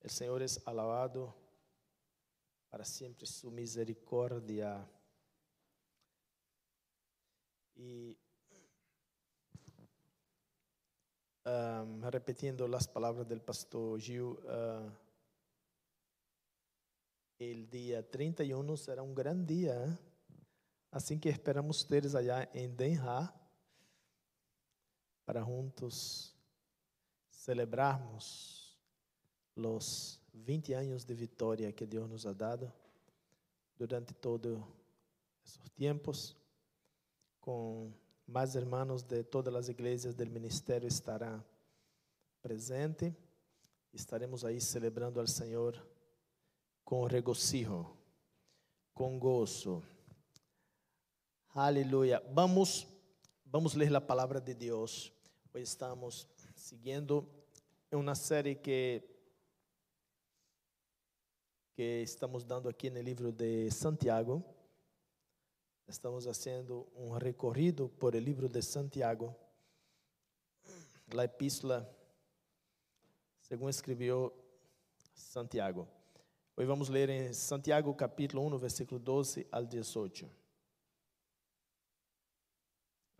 El Señor es alabado para siempre su misericordia. Y um, repetindo las palabras del pastor Gil, uh, día 31 será un gran día. ¿eh? Assim que esperamos ustedes allá Den Haag para juntos celebrarmos os 20 anos de vitória que Deus nos ha dado durante todos esses tempos, com mais irmãos de todas as igrejas do ministério estarão presentes. Estaremos aí celebrando ao Senhor com regocijo, com gozo. Aleluia. Vamos, vamos ler a palavra de Deus. Hoje estamos seguindo uma série que que estamos dando aqui no livro de Santiago. Estamos fazendo um recorrido por el livro de Santiago, a epístola, segundo escreveu Santiago. Hoje vamos ler em Santiago capítulo 1, versículo 12 ao 18.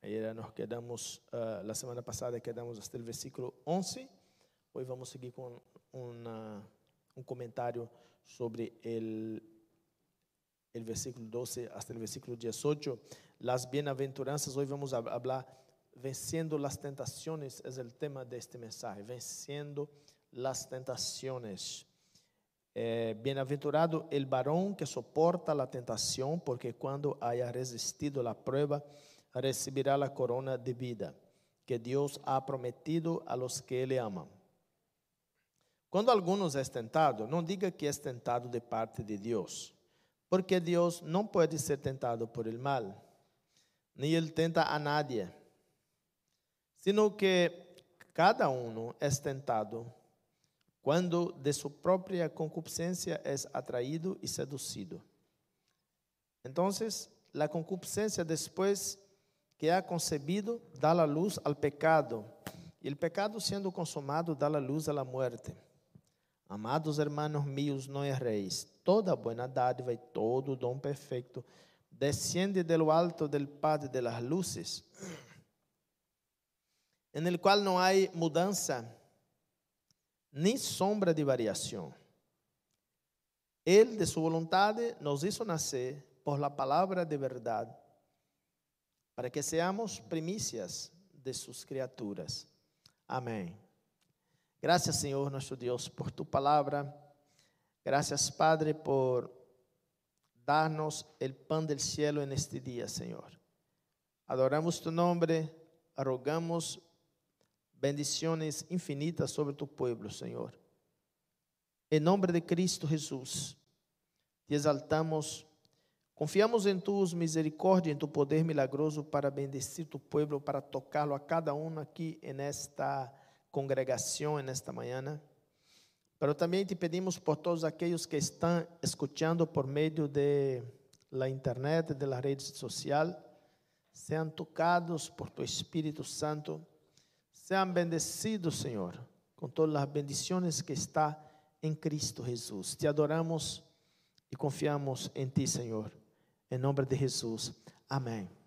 Aí nós quedamos, uh, la semana passada quedamos até o versículo 11. Hoje vamos seguir com uma, um comentário sobre el, el versículo 12 hasta el versículo 18. Las bienaventuranzas, hoy vamos a hablar venciendo las tentaciones, es el tema de este mensaje, venciendo las tentaciones. Eh, bienaventurado el varón que soporta la tentación, porque cuando haya resistido la prueba, recibirá la corona de vida que Dios ha prometido a los que le aman. Quando alguns é tentado, não diga que é tentado de parte de Deus, porque Deus não pode ser tentado por el mal, nem ele tenta a nadie, sino que cada um é tentado quando de sua própria concupiscência é atraído e seduzido. Então, a concupiscência depois que é concebido dá a luz ao pecado, e o pecado sendo consumado dá a luz à morte. Amados hermanos míos, não erréis. Toda buena dádiva e todo dom perfeito desciende do alto del Padre de las luces, en el cual não há mudança nem sombra de variação. Ele, de sua vontade, nos hizo nascer por la palavra de verdade, para que seamos primícias de suas criaturas. Amém. Gracias, Señor nuestro Dios, por tu palabra. Gracias, Padre, por darnos el pan del cielo en este día, Señor. Adoramos tu nombre, rogamos bendiciones infinitas sobre tu pueblo, Señor. En nombre de Cristo Jesús, te exaltamos, confiamos en tu misericordia, en tu poder milagroso para bendecir tu pueblo, para tocarlo a cada uno aquí en esta congregação nesta manhã, mas também te pedimos por todos aqueles que estão escutando por meio de la internet, de la rede social, sejam tocados por tu Espírito Santo, sejam bendecidos, Senhor, com todas as bendições que está em Cristo Jesus. Te adoramos e confiamos em Ti, Senhor. Em nome de Jesus. Amém.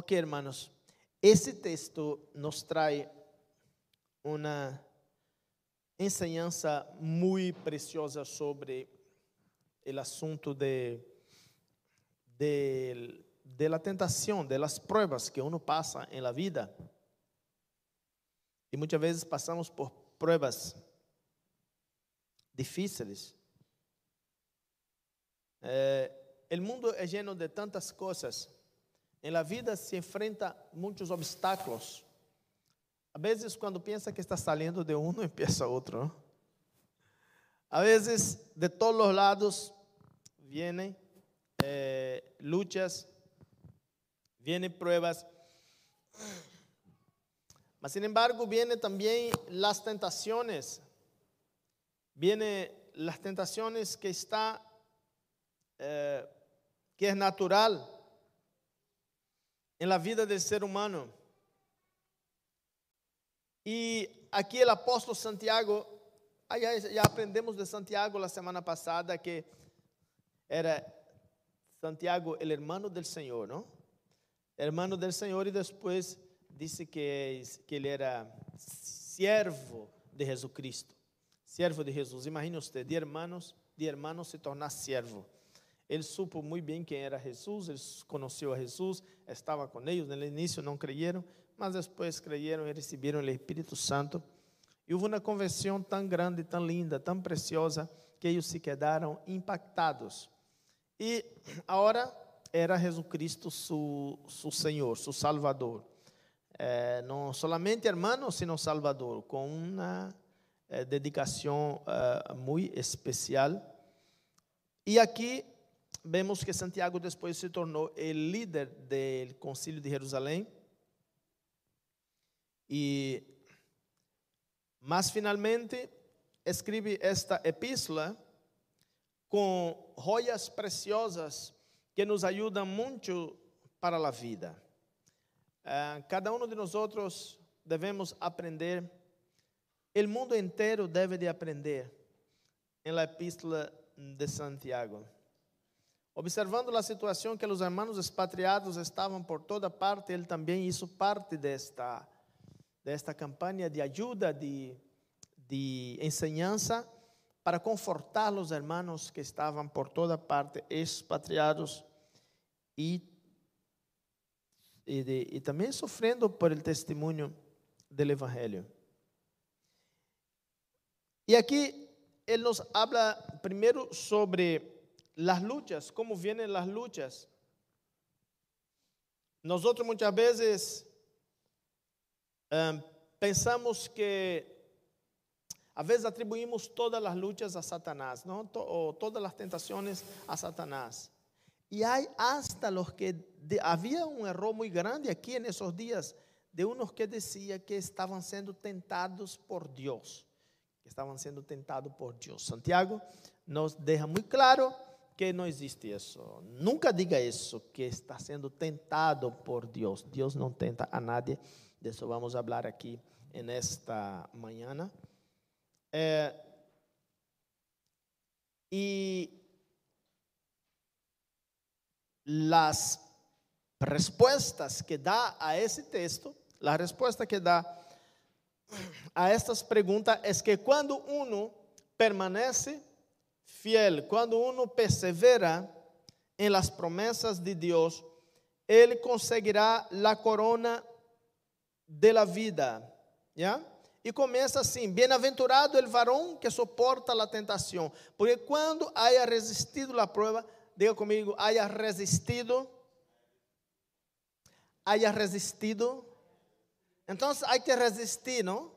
Ok, hermanos, esse texto nos traz uma enseñança muito preciosa sobre o assunto de, de, de la tentação, de las pruebas que uno passa em la vida. E muitas vezes passamos por pruebas difíceis. Eh, el mundo é lleno de tantas coisas em la vida se enfrenta muitos obstáculos. A vezes, quando pensa que está saindo de um, empieza outro. ¿no? A vezes, de todos os lados, vienen eh, luchas, vienen pruebas. Mas, sin embargo, vienen también las tentaciones. Vienen las tentaciones que está, eh, que es natural en la vida del ser humano. Y aquí el apóstol Santiago, ya, ya aprendemos de Santiago la semana pasada que era Santiago el hermano del Señor, ¿no? Hermano del Señor y después dice que, que ele era siervo de Jesucristo. Siervo de Jesus. Imagine usted, de hermanos, de hermanos se tornar siervo. Ele supo muito bem quem era Jesus, ele conheceu a Jesus, estava com eles. No início não creyeron, mas depois creyeron e receberam o Espírito Santo. E houve uma conversão tão grande, tão linda, tão preciosa, que eles se quedaram impactados. E agora era Jesucristo su, su Senhor, su Salvador. Eh, não somente hermano, sino Salvador, com uma eh, dedicação eh, muito especial. E aqui vemos que Santiago depois se tornou o líder do Concílio de Jerusalém. E, mas finalmente, escreve esta epístola com joias preciosas que nos ajudam muito para a vida. Uh, cada um de nós outros devemos aprender, o mundo inteiro deve de aprender na epístola de Santiago. Observando a situação que os hermanos expatriados estavam por toda parte, ele também hizo parte desta, desta campanha de ajuda, de, de enseñanza, para confortar os hermanos que estavam por toda parte expatriados e, e, de, e também sofrendo por el testemunho do Evangelho. E aqui ele nos habla primeiro sobre las luchas, cómo vienen las luchas. Nosotros muchas veces um, pensamos que a veces atribuimos todas las luchas a Satanás, ¿no? O todas las tentaciones a Satanás. Y hay hasta los que había un error muy grande aquí en esos días de unos que decía que estaban siendo tentados por Dios, que estaban siendo tentados por Dios. Santiago nos deja muy claro que não existe isso. Nunca diga isso, que está sendo tentado por Deus. Deus não tenta a nadie. Disso vamos falar aqui nesta manhã. É, e as respostas que dá a esse texto, a resposta que dá a estas perguntas é que quando uno permanece fiel, quando uno persevera em las promessas de Deus, ele conseguirá a corona de la vida. E começa assim: Bem-aventurado el varão que soporta a tentação, porque quando haya resistido a prova, diga comigo, haya resistido, haya resistido. Então, há que resistir, não?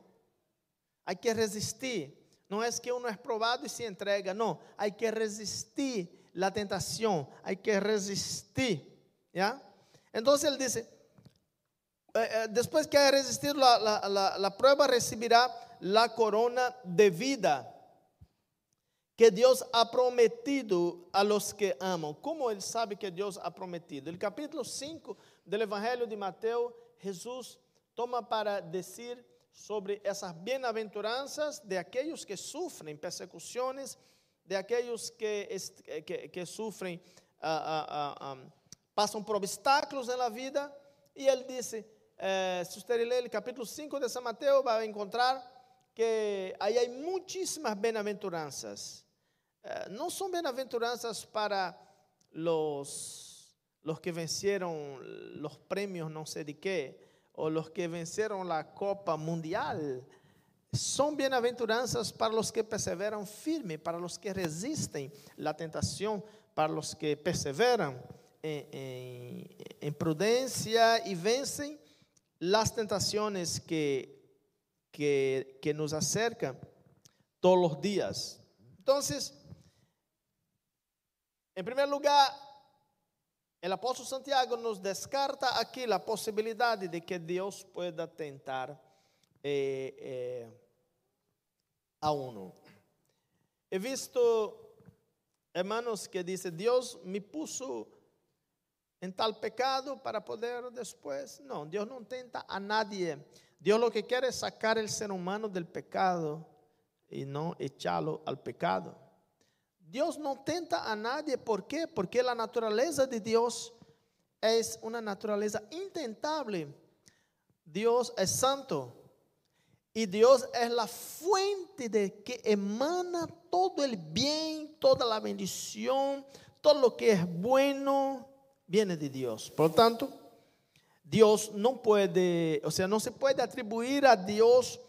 Há que resistir. No es que uno es probado y se entrega, no, hay que resistir la tentación, hay que resistir, ¿ya? Entonces él dice, eh, eh, después que haya resistido la, la prueba, recibirá la corona de vida que Dios ha prometido a los que aman. ¿Cómo él sabe que Dios ha prometido? El capítulo 5 del Evangelio de Mateo, Jesús toma para decir sobre essas bem-aventuranças de aqueles que sofrem persecuções, de aqueles que, que, que sofrem, uh, uh, uh, passam por obstáculos na vida. E ele disse, eh, se você ler o capítulo 5 de São Mateus, vai encontrar que aí há muitíssimas bem-aventuranças. Eh, não são bem-aventuranças para os, os que venceram os prêmios não sei de quê, o los que vencieron la Copa Mundial. Son bienaventuranzas para los que perseveran firme, para los que resisten la tentación, para los que perseveran en, en prudencia y vencen las tentaciones que, que, que nos acercan todos los días. Entonces, en primer lugar, o apóstolo Santiago nos descarta aqui a possibilidade de que Deus pueda tentar eh, eh, a uno. He visto hermanos que dizem: Deus me puso en tal pecado para poder después. No, Dios no tenta a nadie. Dios lo que quiere es sacar el ser humano del pecado y no echarlo al pecado. Dios no tenta a nadie. ¿Por qué? Porque la naturaleza de Dios es una naturaleza intentable. Dios es santo. Y Dios es la fuente de que emana todo el bien, toda la bendición, todo lo que es bueno, viene de Dios. Por lo tanto, Dios no puede, o sea, no se puede atribuir a Dios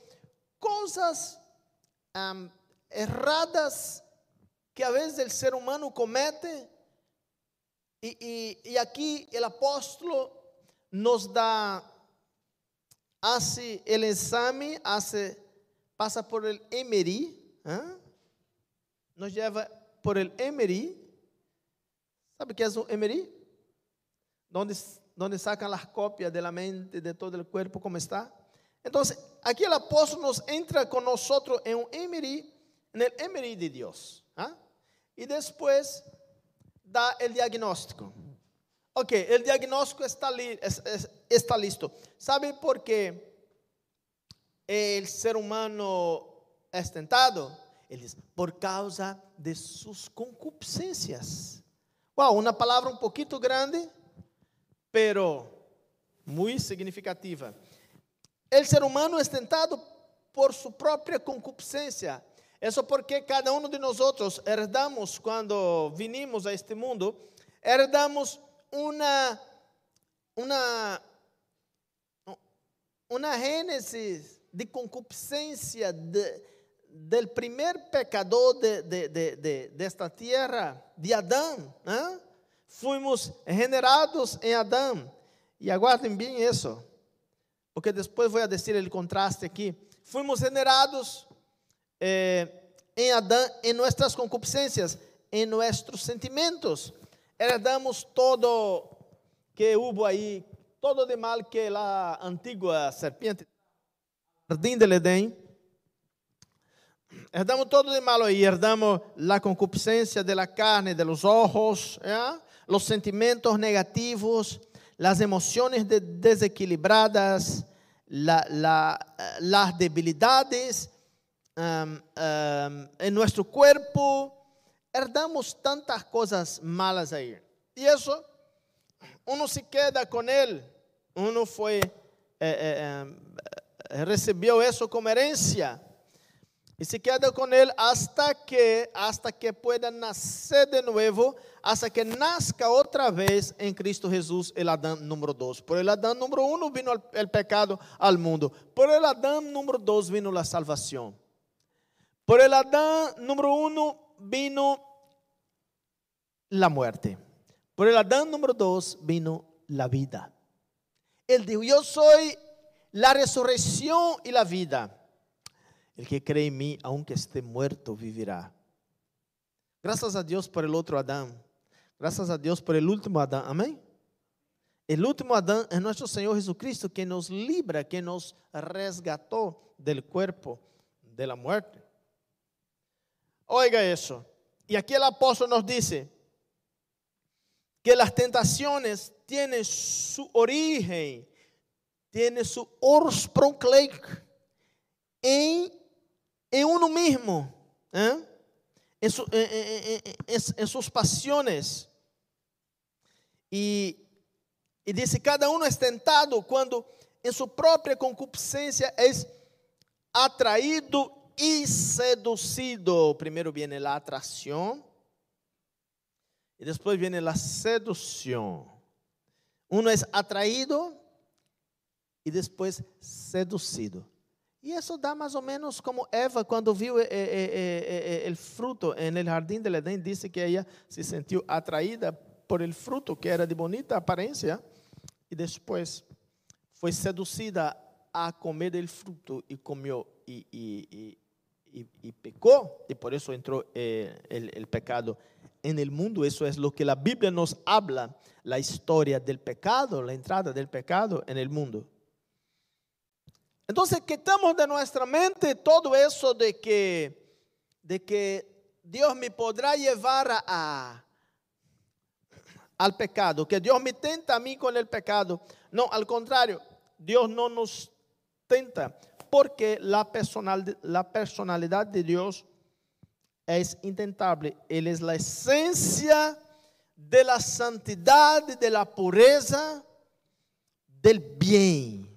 cosas erradas que a veces el ser humano comete. Y, aquí el apóstol nos da, hace el examen, hace, pasa por el Emery, ¿eh? nos lleva por el Emery. ¿Sabe qué es un Emery? Donde, donde sacan las copias de la mente, de todo el cuerpo, como está. Entonces, aquí el apóstol nos entra con nosotros en un Emery, en el Emery de Dios. ¿ah? Y después da el diagnóstico. Ok, el diagnóstico está, es, es, está listo. ¿Sabe por qué el ser humano es tentado? Ele diz, por causa de sus concupiscências. Wow, uma palavra um pouquinho grande, pero muito significativa. O ser humano é tentado por sua própria concupiscência. Isso porque cada um de nós herdamos, quando vinimos a este mundo, herdamos uma, uma, uma gênese de concupiscência de, del primer pecador de, de, de, de esta tierra, de Adão. ¿eh? Fuimos generados em Adão. E aguardem bem isso, porque depois vou dizer o contraste aqui. Fuimos generados eh, em Adão, em nossas concupiscências, em nossos sentimentos. Herdamos todo que houve aí, todo de mal que a antiga serpiente, jardim del Edén, herdamos todo de malo y herdamos la concupiscencia de la carne, de los ojos, ¿ya? los sentimientos negativos, las emociones de desequilibradas, la, la, las debilidades en nuestro cuerpo. Herdamos tantas cosas malas ahí. Y eso, uno se queda con él. Uno fue, eh, eh, eh, recibió eso como herencia. Y se queda con él hasta que, hasta que pueda nacer de nuevo, hasta que nazca otra vez en Cristo Jesús, el Adán número dos. Por el Adán número uno vino el pecado al mundo. Por el Adán número dos vino la salvación. Por el Adán número uno vino la muerte. Por el Adán número dos vino la vida. Él dijo, yo soy la resurrección y la vida. El que cree en mí, aunque esté muerto, vivirá. Gracias a Dios por el otro Adán. Gracias a Dios por el último Adán. Amén. El último Adán es nuestro Señor Jesucristo que nos libra, que nos resgató del cuerpo de la muerte. Oiga eso. Y aquí el apóstol nos dice que las tentaciones tienen su origen, tienen su ursprunglich en en uno mismo, ¿eh? en, su, en, en, en, sus pasiones. E, e dice, cada uno es tentado quando em sua própria concupiscência é atraído e seducido. Primeiro viene a atração e depois viene a sedução. Uno é atraído e depois seducido. E isso dá mais ou menos como Eva, quando viu o eh, eh, eh, fruto no jardim del Edén, disse que ela se sentiu atraída por el fruto, que era de bonita aparência, e depois foi seduzida a comer del fruto e comeu e pecou, e por isso entrou o pecado en el mundo. Eso es lo que la Biblia nos habla, la historia del pecado, la entrada del pecado en el mundo. Entonces quitamos de nuestra mente todo eso de que, de que Dios me podrá llevar a, al pecado, que Dios me tenta a mí con el pecado. No, al contrario, Dios no nos tenta porque la, personal, la personalidad de Dios es intentable. Él es la esencia de la santidad, de la pureza, del bien.